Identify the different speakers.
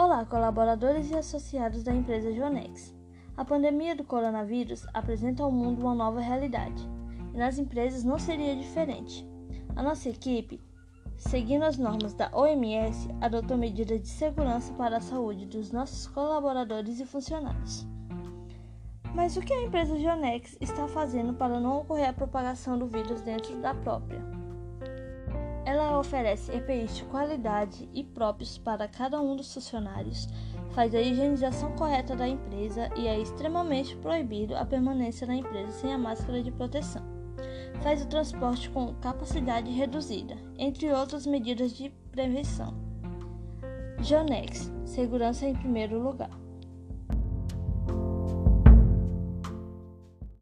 Speaker 1: Olá, colaboradores e associados da empresa Jonex. A pandemia do coronavírus apresenta ao mundo uma nova realidade, e nas empresas não seria diferente. A nossa equipe, seguindo as normas da OMS, adotou medidas de segurança para a saúde dos nossos colaboradores e funcionários. Mas o que a empresa Jonex está fazendo para não ocorrer a propagação do vírus dentro da própria? Ela oferece EPIs de qualidade e próprios para cada um dos funcionários, faz a higienização correta da empresa e é extremamente proibido a permanência na empresa sem a máscara de proteção. Faz o transporte com capacidade reduzida, entre outras medidas de prevenção. Jonex, segurança em primeiro lugar.